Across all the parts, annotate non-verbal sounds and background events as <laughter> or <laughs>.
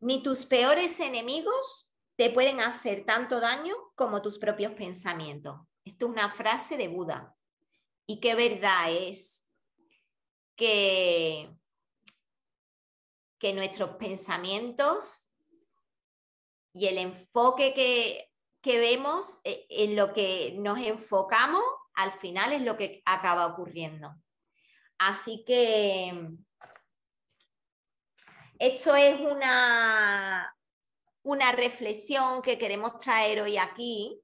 Ni tus peores enemigos te pueden hacer tanto daño como tus propios pensamientos. Esto es una frase de Buda. Y qué verdad es que, que nuestros pensamientos y el enfoque que, que vemos, eh, en lo que nos enfocamos, al final es lo que acaba ocurriendo. Así que esto es una, una reflexión que queremos traer hoy aquí,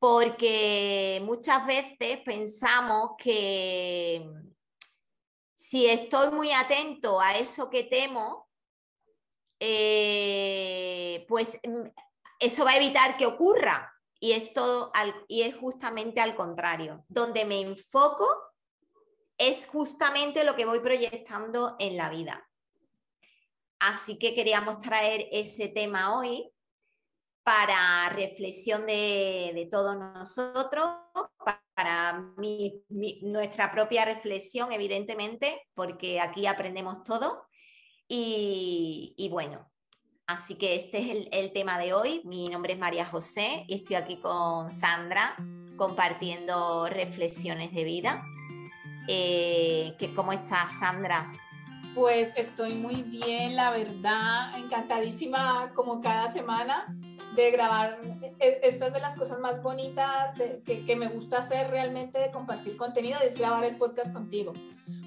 porque muchas veces pensamos que si estoy muy atento a eso que temo, eh, pues mm, eso va a evitar que ocurra. Y es, y es justamente al contrario. Donde me enfoco es justamente lo que voy proyectando en la vida. Así que queríamos traer ese tema hoy para reflexión de, todos nosotros, para nuestra propia reflexión, evidentemente, porque aquí aprendemos todo. Y, bueno, así que este es el, el, tema de hoy. Mi nombre es María José y estoy aquí con Sandra compartiendo reflexiones de vida. Eh, ¿Cómo estás, Sandra? Pues estoy muy bien, la verdad, encantadísima como cada semana de grabar. E, esta es de las cosas más bonitas que, me gusta hacer realmente de compartir contenido, es grabar el podcast contigo,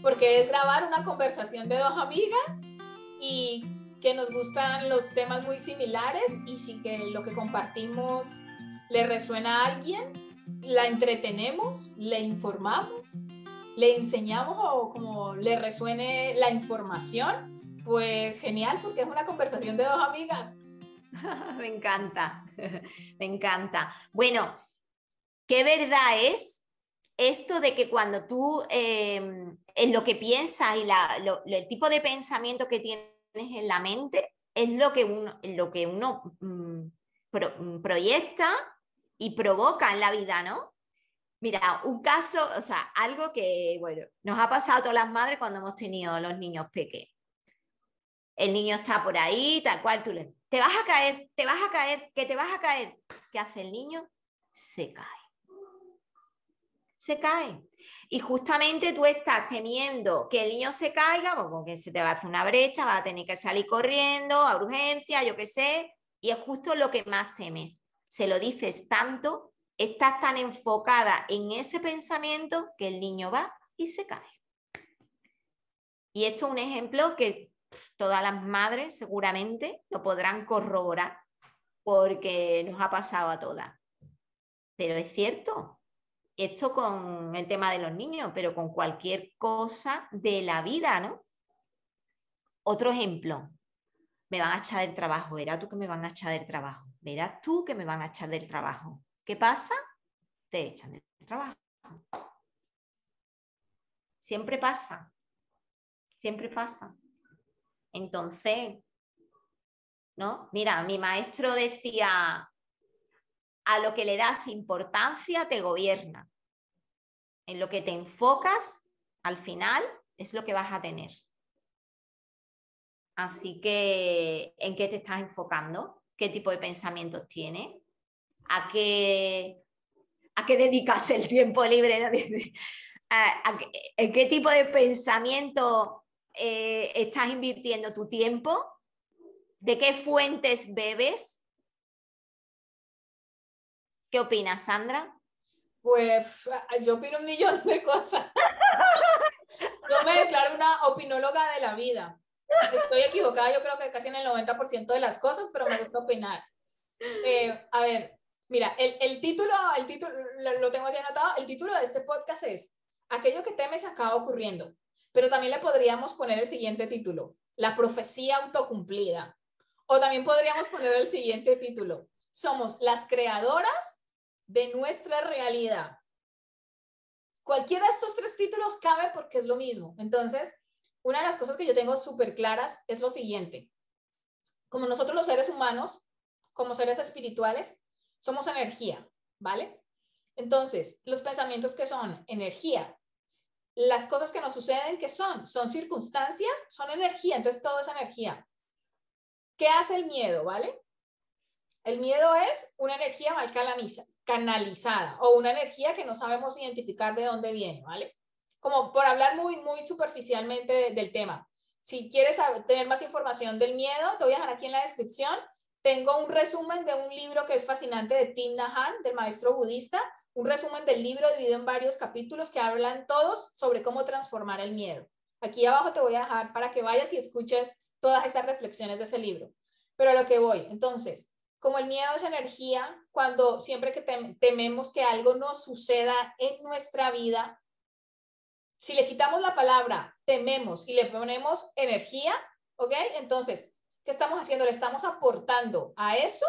porque es grabar una conversación de dos amigas y que nos gustan los temas muy similares y si que lo que compartimos le resuena a alguien, la entretenemos, le informamos le enseñamos o como le resuene la información, pues genial, porque es una conversación de dos amigas. <laughs> me encanta, <laughs> me encanta. Bueno, ¿qué verdad es esto de que cuando tú em, en lo que piensas y el tipo de pensamiento que tienes en la mente es lo que uno, lo que uno mm, mm, proyecta y provoca en la vida, ¿no? Mira, un caso, o sea, algo que, bueno, nos ha pasado a todas las madres cuando hemos tenido los niños pequeños. El niño está por ahí, tal cual, tú le, te vas a caer, te vas a caer, que te vas a caer. ¿Qué hace el niño? Se cae. Se cae. Y justamente tú estás temiendo que el niño se caiga, pues, porque se te va a hacer una brecha, va a tener que salir corriendo a urgencia, yo qué sé, y es justo lo que más temes. Se lo dices tanto estás tan enfocada en ese pensamiento que el niño va y se cae. Y esto es un ejemplo que todas las madres seguramente lo podrán corroborar porque nos ha pasado a todas. Pero es cierto, esto con el tema de los niños, pero con cualquier cosa de la vida, ¿no? Otro ejemplo, me van a echar del trabajo, verás tú que me van a echar del trabajo, verás tú que me van a echar del trabajo. ¿Qué pasa? Te echan del trabajo. Siempre pasa. Siempre pasa. Entonces, ¿no? Mira, mi maestro decía, a lo que le das importancia te gobierna. En lo que te enfocas, al final, es lo que vas a tener. Así que, ¿en qué te estás enfocando? ¿Qué tipo de pensamientos tienes? A qué, a qué dedicas el tiempo libre, <laughs> ¿En qué tipo de pensamiento eh, estás invirtiendo tu tiempo? ¿De qué fuentes bebes? ¿Qué opinas, Sandra? Pues yo opino un millón de cosas. <laughs> Yo me declaro una opinóloga de la vida. Estoy equivocada, yo creo que casi en el 90% de las cosas, pero me gusta opinar. Eh, a ver, Mira, el, título, el título lo, tengo aquí anotado, el título de este podcast es Aquello que temes acaba ocurriendo, pero también le podríamos poner el siguiente título, La profecía autocumplida. O también podríamos poner el siguiente título, Somos las creadoras de nuestra realidad. Cualquiera de estos tres títulos cabe porque es lo mismo. Entonces, una de las cosas que yo tengo súper claras es lo siguiente. Como nosotros los seres humanos, como seres espirituales, somos energía, ¿vale? Entonces, los pensamientos que son energía, las cosas que nos suceden, que son? Son circunstancias, son energía, entonces todo es energía. ¿Qué hace el miedo, vale? El miedo es una energía mal canalizada o una energía que no sabemos identificar de dónde viene, ¿vale? Como por hablar muy, muy superficialmente del tema. Si quieres tener más información del miedo, te voy a dejar aquí en la descripción. Tengo un resumen de un libro que es fascinante de Tim Nahan, del maestro budista. Un resumen del libro dividido en varios capítulos que hablan todos sobre cómo transformar el miedo. Aquí abajo te voy a dejar para que vayas y escuches todas esas reflexiones de ese libro. Pero a lo que voy, entonces, como el miedo es energía, cuando siempre que tememos que algo no suceda en nuestra vida, si le quitamos la palabra tememos y le ponemos energía, ¿ok? Entonces, ¿qué estamos haciendo? Le estamos aportando a eso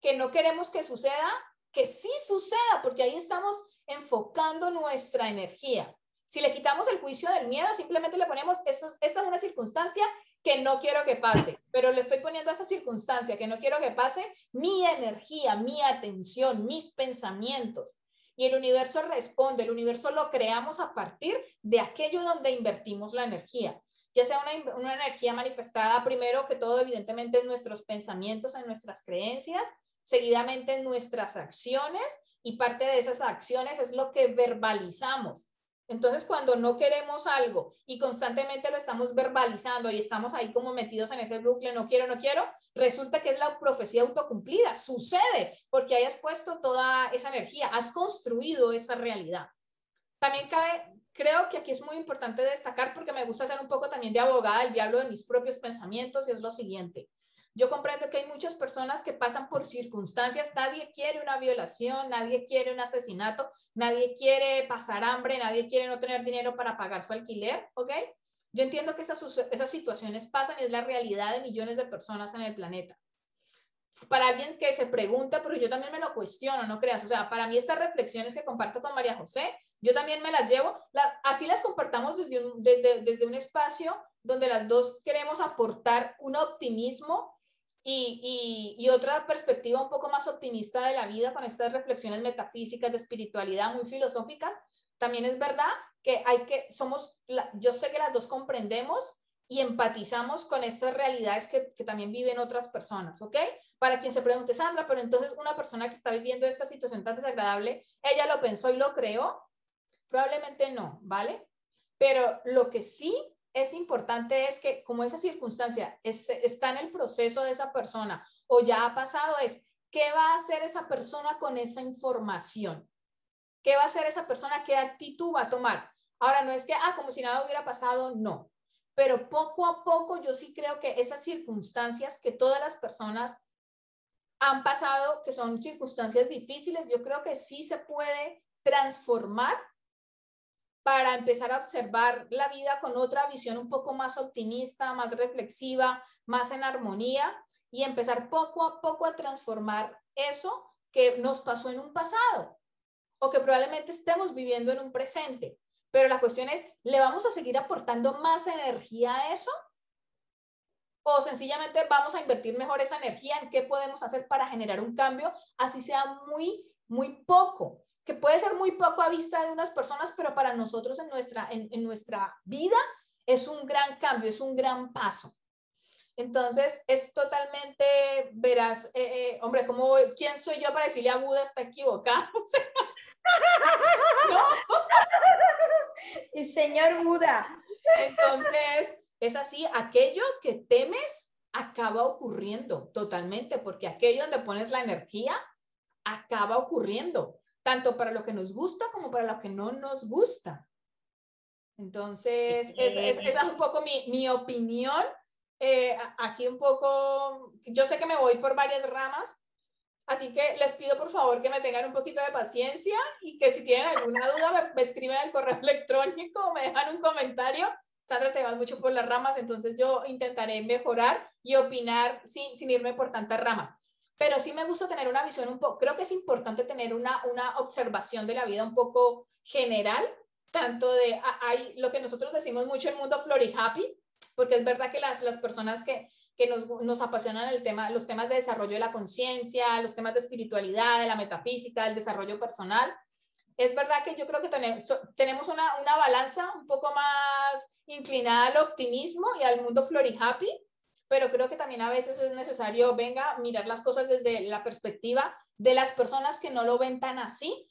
que no queremos que suceda, que sí suceda, porque ahí estamos enfocando nuestra energía. Si le quitamos el juicio del miedo, simplemente le ponemos, esta es una circunstancia que no quiero que pase, pero le estoy poniendo a esa circunstancia que no quiero que pase mi energía, mi atención, mis pensamientos. Y el universo responde, el universo lo creamos a partir de aquello donde invertimos la energía, ya sea una, una energía manifestada primero que todo evidentemente en nuestros pensamientos, en nuestras creencias, seguidamente en nuestras acciones y parte de esas acciones es lo que verbalizamos. Entonces, cuando no queremos algo y constantemente lo estamos verbalizando y estamos ahí como metidos en ese bucle, no quiero, no quiero, resulta que es la profecía autocumplida. Sucede porque hayas puesto toda esa energía, has construido esa realidad. También cabe, creo que aquí es muy importante destacar porque me gusta ser un poco también de abogada del diablo de mis propios pensamientos y es lo siguiente. Yo comprendo que hay muchas personas que pasan por circunstancias, nadie quiere una violación, nadie quiere un asesinato, nadie quiere pasar hambre, nadie quiere no tener dinero para pagar su alquiler, ¿ok? Yo entiendo que esas, esas situaciones pasan y es la realidad de millones de personas en el planeta. Para alguien que se pregunta, porque yo también me lo cuestiono, no creas, o sea, para mí estas reflexiones que comparto con María José, yo también me las llevo, así las compartamos desde un, desde, desde un espacio donde las dos queremos aportar un optimismo y, otra perspectiva un poco más optimista de la vida con estas reflexiones metafísicas de espiritualidad muy filosóficas, también es verdad que hay que, somos, yo sé que las dos comprendemos y empatizamos con estas realidades que, que, también viven otras personas, ¿ok? Para quien se pregunte, Sandra, pero entonces una persona que está viviendo esta situación tan desagradable, ella lo pensó y lo creó, probablemente no, ¿vale? Pero lo que sí es importante es que como esa circunstancia está en el proceso de esa persona o ya ha pasado, es qué va a hacer esa persona con esa información. ¿Qué va a hacer esa persona? ¿Qué actitud va a tomar? Ahora, no es que, ah, como si nada hubiera pasado, no. Pero poco a poco yo sí creo que esas circunstancias que todas las personas han pasado, que son circunstancias difíciles, yo creo que sí se puede transformar para empezar a observar la vida con otra visión un poco más optimista, más reflexiva, más en armonía y empezar poco a poco a transformar eso que nos pasó en un pasado o que probablemente estemos viviendo en un presente. Pero la cuestión es, ¿le vamos a seguir aportando más energía a eso? O sencillamente vamos a invertir mejor esa energía en qué podemos hacer para generar un cambio, así sea muy, muy poco que puede ser muy poco a vista de unas personas, pero para nosotros en nuestra, en, nuestra vida es un gran cambio, es un gran paso. Entonces, es totalmente, verás, eh, eh, hombre, como, ¿quién soy yo para decirle a Buda está equivocado? <laughs> <laughs> ¿no? El señor Buda. Entonces, es así, aquello que temes acaba ocurriendo totalmente, porque aquello donde pones la energía acaba ocurriendo tanto para lo que nos gusta como para lo que no nos gusta. Entonces, esa es, un poco mi, opinión. Eh, aquí un poco, yo sé que me voy por varias ramas, así que les pido por favor que me tengan un poquito de paciencia y que si tienen alguna duda me, escriben al correo <laughs> electrónico, me dejan un comentario. Sandra, te vas mucho por las ramas, entonces yo intentaré mejorar y opinar sin, sin irme por tantas ramas pero sí me gusta tener una visión un poco, creo que es importante tener una, una observación de la vida un poco general, tanto de, hay lo que nosotros decimos mucho el mundo flori happy, porque es verdad que las, las personas que, que nos, apasionan el tema, los temas de desarrollo de la conciencia, los temas de espiritualidad, de la metafísica, el desarrollo personal, es verdad que yo creo que tenemos, tenemos una, una balanza un poco más inclinada al optimismo y al mundo flori happy, pero creo que también a veces es necesario, venga, mirar las cosas desde la perspectiva de las personas que no lo ven tan así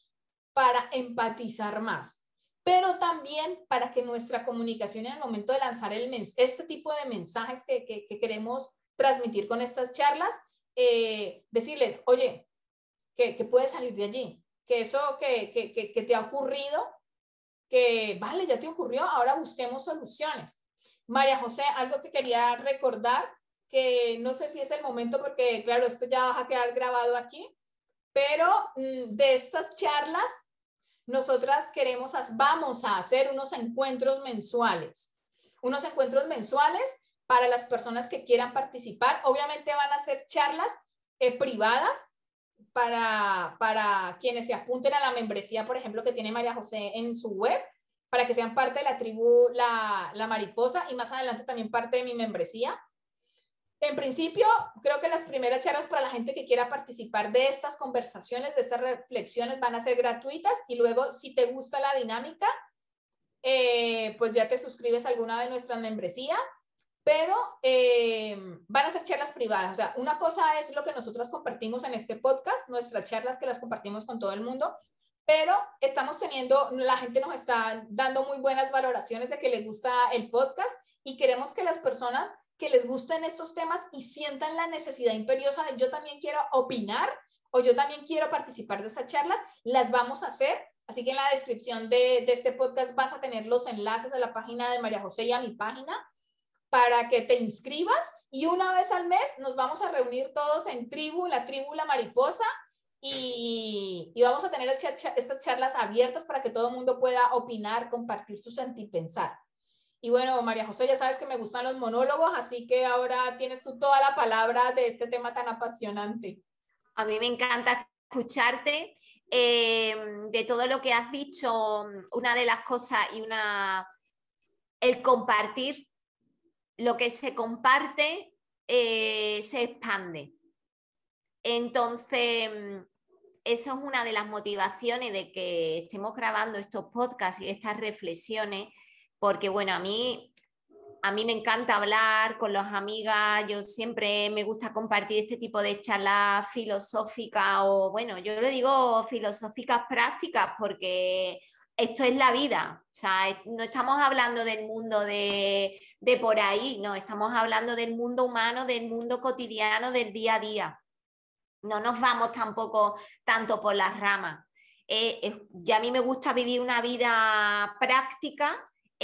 para empatizar más, pero también para que nuestra comunicación en el momento de lanzar el este tipo de mensajes que, que, queremos transmitir con estas charlas, eh, decirles, oye, que, que puedes salir de allí, que eso que, que, que te ha ocurrido, que vale, ya te ocurrió, ahora busquemos soluciones. María José, algo que quería recordar, que no sé si es el momento porque, claro, esto ya va a quedar grabado aquí, pero mm, de estas charlas, nosotras queremos, vamos a hacer unos encuentros mensuales, unos encuentros mensuales para las personas que quieran participar. Obviamente van a ser charlas eh, privadas para, para quienes se apunten a la membresía, por ejemplo, que tiene María José en su web para que sean parte de la tribu la, la Mariposa y más adelante también parte de mi membresía. En principio, creo que las primeras charlas para la gente que quiera participar de estas conversaciones, de estas reflexiones, van a ser gratuitas y luego, si te gusta la dinámica, eh, pues ya te suscribes a alguna de nuestras membresías, pero eh, van a ser charlas privadas. O sea, una cosa es lo que nosotros compartimos en este podcast, nuestras charlas que las compartimos con todo el mundo, pero estamos teniendo, la gente nos está dando muy buenas valoraciones de que les gusta el podcast y queremos que las personas que les gusten estos temas y sientan la necesidad imperiosa de yo también quiero opinar o yo también quiero participar de esas charlas, las vamos a hacer. Así que en la descripción de, este podcast vas a tener los enlaces a la página de María José y a mi página para que te inscribas y una vez al mes nos vamos a reunir todos en tribu, la tribu La Mariposa, y, vamos a tener estas charlas abiertas para que todo el mundo pueda opinar, compartir su sentir, pensar. Y bueno, María José, ya sabes que me gustan los monólogos, así que ahora tienes tú toda la palabra de este tema tan apasionante. A mí me encanta escucharte. Eh, de todo lo que has dicho, una de las cosas y una, el compartir, lo que se comparte eh, se expande. Entonces, eso es una de las motivaciones de que estemos grabando estos podcasts y estas reflexiones, porque bueno, a mí, a mí me encanta hablar con las amigas, yo siempre me gusta compartir este tipo de charlas filosóficas o bueno, yo le digo filosóficas prácticas porque esto es la vida, o sea, no estamos hablando del mundo de, de por ahí, no, estamos hablando del mundo humano, del mundo cotidiano, del día a día no nos vamos tampoco tanto por las ramas. Eh, ya a mí me gusta vivir una vida práctica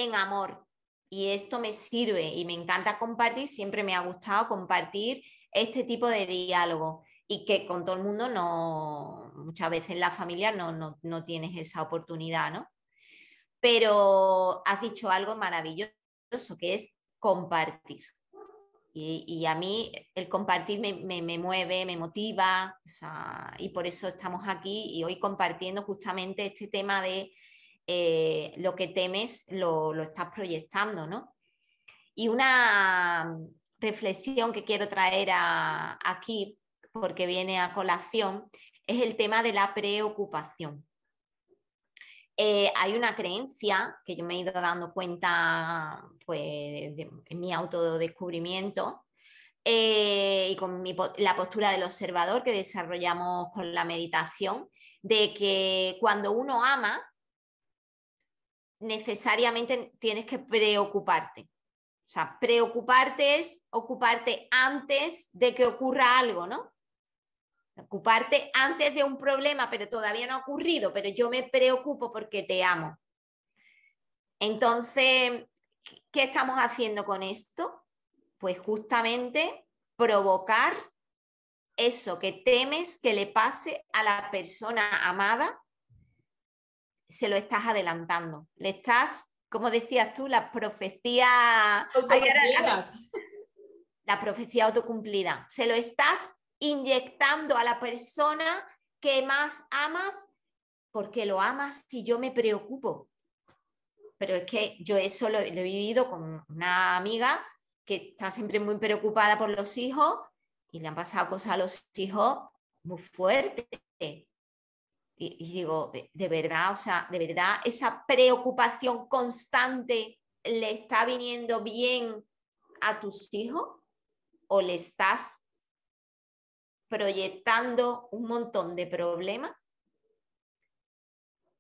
en amor y esto me sirve y me encanta compartir, siempre me ha gustado compartir este tipo de diálogo y que con todo el mundo no, muchas veces en la familia no, no, no tienes esa oportunidad, ¿no? Pero has dicho algo maravilloso que es compartir. Y, a mí el compartir me, mueve, me motiva, y por eso estamos aquí y hoy compartiendo justamente este tema de eh, lo que temes lo, estás proyectando, ¿no? Y una reflexión que quiero traer aquí, porque viene a colación, es el tema de la preocupación. Eh, hay una creencia que yo me he ido dando cuenta pues, en mi autodescubrimiento eh, y con la postura del observador que desarrollamos con la meditación, de que cuando uno ama, necesariamente tienes que preocuparte. O sea, preocuparte es ocuparte antes de que ocurra algo, ¿no? ocuparte antes de un problema, pero todavía no ha ocurrido, pero yo me preocupo porque te amo. Entonces, ¿qué estamos haciendo con esto? Pues justamente provocar eso que temes que le pase a la persona amada, se lo estás adelantando. Le estás, como decías tú, la profecía... La profecía autocumplida. Se lo estás inyectando a la persona que más amas porque lo amas si yo me preocupo. Pero es que yo eso lo, he vivido con una amiga que está siempre muy preocupada por los hijos y le han pasado cosas a los hijos muy fuertes. Y, digo, de, verdad, o sea, de verdad, esa preocupación constante le está viniendo bien a tus hijos. o le estás proyectando un montón de problemas?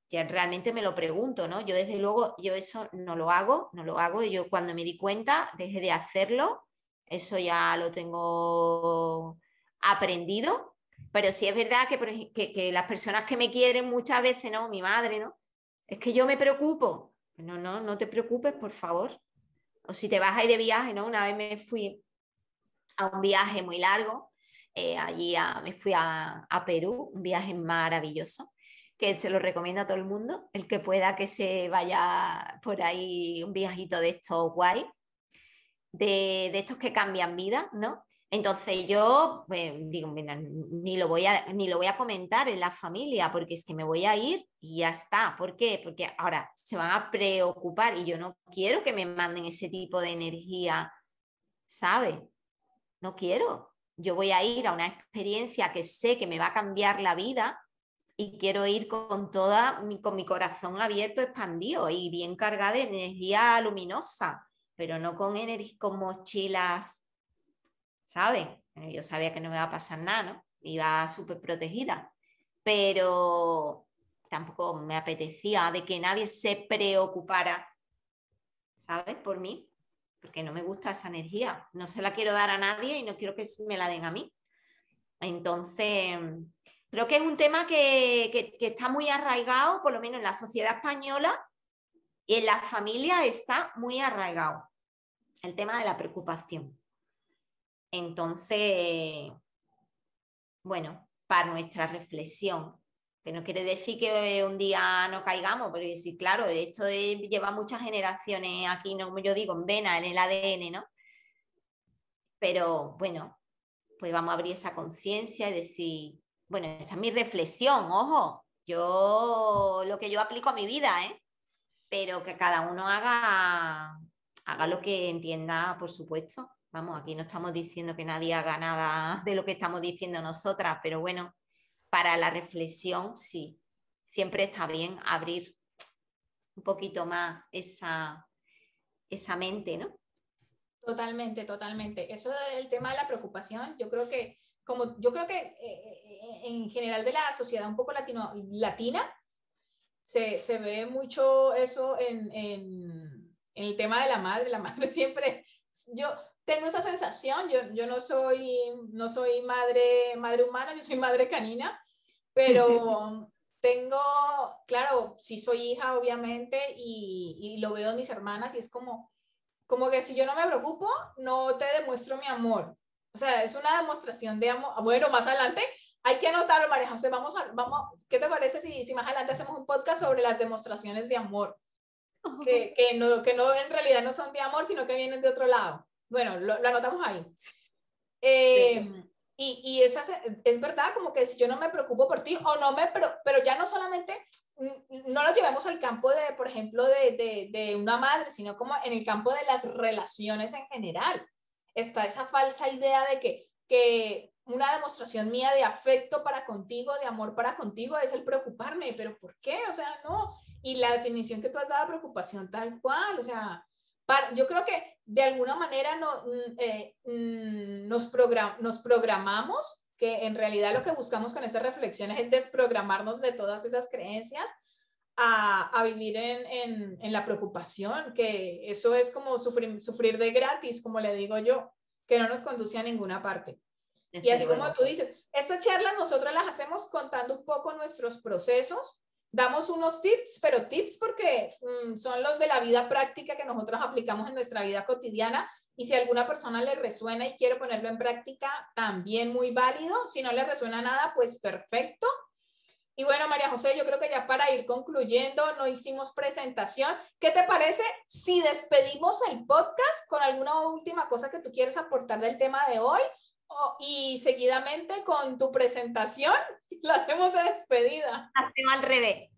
Ya realmente me lo pregunto, ¿no? Yo desde luego, yo eso no lo hago, no lo hago. Yo cuando me di cuenta, dejé de hacerlo. Eso ya lo tengo aprendido. Pero sí es verdad que, que, las personas que me quieren muchas veces, ¿no? Mi madre, ¿no? Es que yo me preocupo. No, no, no te preocupes, por favor. O si te vas ahí de viaje, ¿no? Una vez me fui a un viaje muy largo, eh, allí me fui a, a Perú, un viaje maravilloso que se lo recomiendo a todo el mundo, el que pueda que se vaya por ahí un viajito de estos guay, de, estos que cambian vida, ¿no? Entonces yo pues, digo, ni, lo voy a, ni lo voy a comentar en la familia porque es que me voy a ir y ya está. ¿Por qué? Porque ahora se van a preocupar y yo no quiero que me manden ese tipo de energía, ¿sabe? No quiero. Yo voy a ir a una experiencia que sé que me va a cambiar la vida y quiero ir con toda mi, con mi corazón abierto, expandido y bien cargada de energía luminosa, pero no con, con mochilas, ¿sabes? Yo sabía que no me iba a pasar nada, ¿no? Iba súper protegida, pero tampoco me apetecía de que nadie se preocupara, ¿sabes? Por mí, porque no me gusta esa energía, no se la quiero dar a nadie y no quiero que me la den a mí. Entonces, Creo que es un tema que, está muy arraigado, por lo menos en la sociedad española y en la familia está muy arraigado. El tema de la preocupación. Entonces, bueno, para nuestra reflexión, que no quiere decir que un día no caigamos, pero sí, claro, esto lleva muchas generaciones aquí, no, como yo digo, en vena, en el ADN, ¿no? Pero bueno, pues vamos a abrir esa conciencia y decir, bueno, esta es mi reflexión, ojo, yo lo que yo aplico a mi vida, ¿eh? pero que cada uno haga, haga lo que entienda, por supuesto. Vamos, aquí no estamos diciendo que nadie haga nada de lo que estamos diciendo nosotras, pero bueno, para la reflexión sí, siempre está bien abrir un poquito más esa, esa mente, ¿no? Totalmente, totalmente. Eso del tema de la preocupación, yo creo que como yo creo que eh, eh, en general de la sociedad un poco latino, latina, se, se ve mucho eso en, en, el tema de la madre. La madre <laughs> siempre, yo tengo esa sensación, yo, yo no, soy, no soy madre, madre humana, yo soy madre canina, pero <laughs> tengo, claro, sí soy hija obviamente y, y lo veo en mis hermanas y es como, como que si yo no me preocupo, no te demuestro mi amor. O sea, es una demostración de amor. Bueno, más adelante hay que anotarlo, María José. Vamos a, vamos, ¿qué te parece si, si más adelante hacemos un podcast sobre las demostraciones de amor? Que, que, no, que no en realidad no son de amor, sino que vienen de otro lado. Bueno, lo, anotamos ahí. <laughs> Eh, y, y esa, es verdad, como que si yo no me preocupo por ti, o no me, pero, pero ya no solamente, no lo llevemos al campo de, por ejemplo, de, de, de una madre, sino como en el campo de las relaciones en general está esa falsa idea de que, que una demostración mía de afecto para contigo, de amor para contigo, es el preocuparme, pero ¿por qué? O sea, no. Y la definición que tú has dado de preocupación tal cual, o sea, yo creo que de alguna manera no, mm, eh, mm, nos, program, nos programamos, que en realidad lo que buscamos con esas reflexiones es desprogramarnos de todas esas creencias a, a vivir en, en, en, la preocupación, que eso es como sufrir, sufrir de gratis, como le digo yo, que no nos conduce a ninguna parte. Y así como tú dices, estas charlas nosotros las hacemos contando un poco nuestros procesos, damos unos tips, pero tips porque mm, son los de la vida práctica que nosotros aplicamos en nuestra vida cotidiana y si alguna persona le resuena y quiere ponerlo en práctica, también muy válido. Si no le resuena nada, pues perfecto. Y bueno, María José, yo creo que ya para ir concluyendo, no hicimos presentación. ¿Qué te parece si despedimos el podcast con alguna última cosa que tú quieres aportar del tema de hoy? Y seguidamente con tu presentación, <laughs> la hacemos de despedida. Hacemos al revés.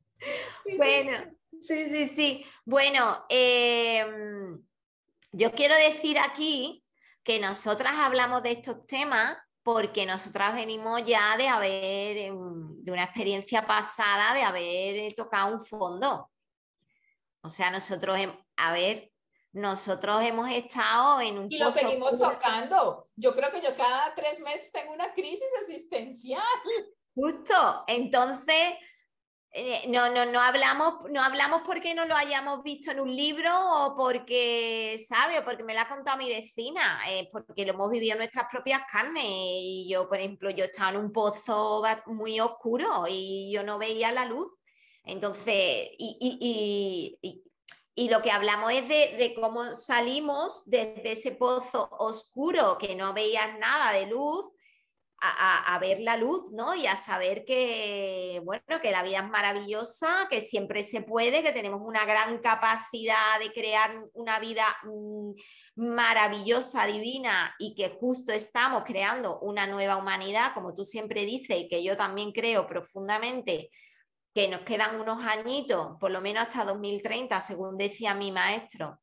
bueno, sí, sí, sí. Bueno, em, yo quiero decir aquí que nosotras hablamos de estos temas porque nosotras venimos ya de haber, em, de una experiencia pasada, de haber tocado un fondo. O sea, nosotros, em, a ver, nosotros hemos estado en un... Y lo seguimos tocando. Yo creo que yo cada tres meses tengo una crisis existencial. Justo, entonces eh, no, no, no hablamos, no hablamos porque no lo hayamos visto en un libro o porque, ¿sabe? O porque me lo ha contado mi vecina, eh, porque lo hemos vivido en nuestras propias carnes. Y yo, por ejemplo, yo estaba en un pozo muy oscuro y yo no veía la luz. Entonces, y, y, lo que hablamos es de, de, cómo salimos desde ese pozo oscuro que no veías nada de luz a, ver la luz, ¿no? Y a saber que, bueno, que la vida es maravillosa, que siempre se puede, que tenemos una gran capacidad de crear una vida mm, maravillosa, divina, y que justo estamos creando una nueva humanidad, como tú siempre dices, y que yo también creo profundamente que nos quedan unos añitos, por lo menos hasta 2030, según decía mi maestro,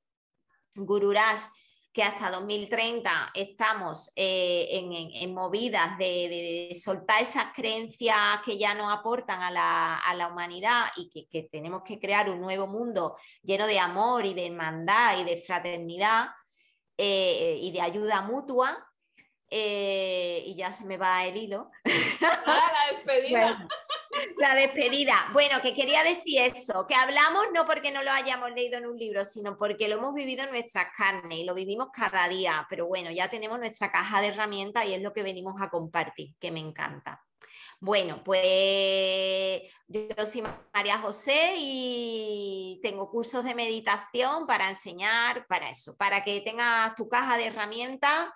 Gururaj, que hasta 2030 estamos eh, en, movidas de, soltar esas creencias que ya no aportan a la, humanidad y que, tenemos que crear un nuevo mundo lleno de amor y de hermandad y de fraternidad eh, y de ayuda mutua. Eh, y ya se me va el hilo. <laughs> Ah, la despedida. La despedida. Bueno, que quería decir eso, que hablamos no porque no lo hayamos leído en un libro, sino porque lo hemos vivido en nuestras carnes y lo vivimos cada día. Pero bueno, ya tenemos nuestra caja de herramientas y es lo que venimos a compartir, que me encanta. Bueno, pues yo soy María José y tengo cursos de meditación para enseñar, para eso, para que tengas tu caja de herramientas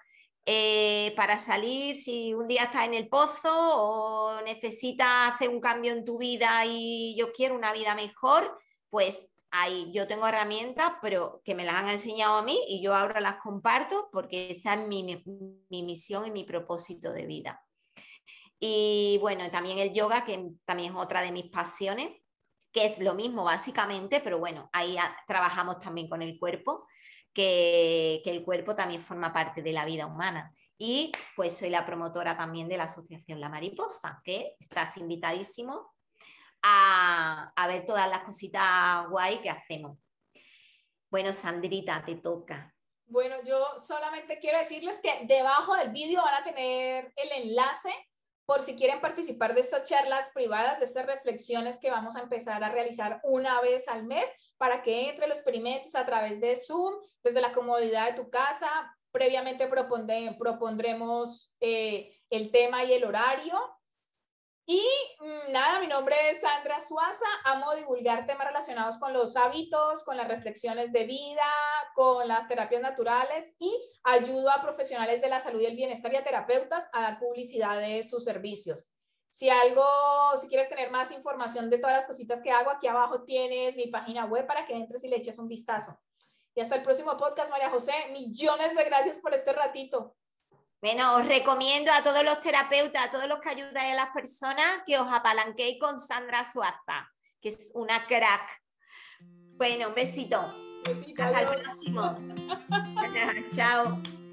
eh, para salir si un día estás en el pozo o necesitas hacer un cambio en tu vida y yo quiero una vida mejor, pues ahí yo tengo herramientas, pero que me las han enseñado a mí y yo ahora las comparto porque esa es mi, mi misión y mi propósito de vida. Y bueno, también el yoga, que también es otra de mis pasiones, que es lo mismo básicamente, pero bueno, ahí trabajamos también con el cuerpo que, el cuerpo también forma parte de la vida humana. Y pues soy la promotora también de la Asociación La Mariposa, que estás invitadísimo a, a ver todas las cositas guay que hacemos. Bueno, Sandrita, te toca. Bueno, yo solamente quiero decirles que debajo del vídeo van a tener el enlace por si quieren participar de estas charlas privadas, de estas reflexiones que vamos a empezar a realizar una vez al mes, para que entre los experimentes a través de Zoom, desde la comodidad de tu casa. Previamente propondremos eh, el tema y el horario y mm, nada, mi nombre es Sandra Suaza, amo divulgar temas relacionados con los hábitos, con las reflexiones de vida, con las terapias naturales y ayudo a profesionales de la salud y el bienestar y a terapeutas a dar publicidad de sus servicios. Si algo, si quieres tener más información de todas las cositas que hago, aquí abajo tienes mi página web para que entres y le eches un vistazo. Y hasta el próximo podcast, María José. Millones de gracias por este ratito. Bueno, os recomiendo a todos los terapeutas, a todos los que ayudan a las personas, que os apalanquéis con Sandra Suaza, que es una crack. Bueno, un besito. besito Hasta el próximo. <laughs> Chao.